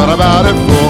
thought about it for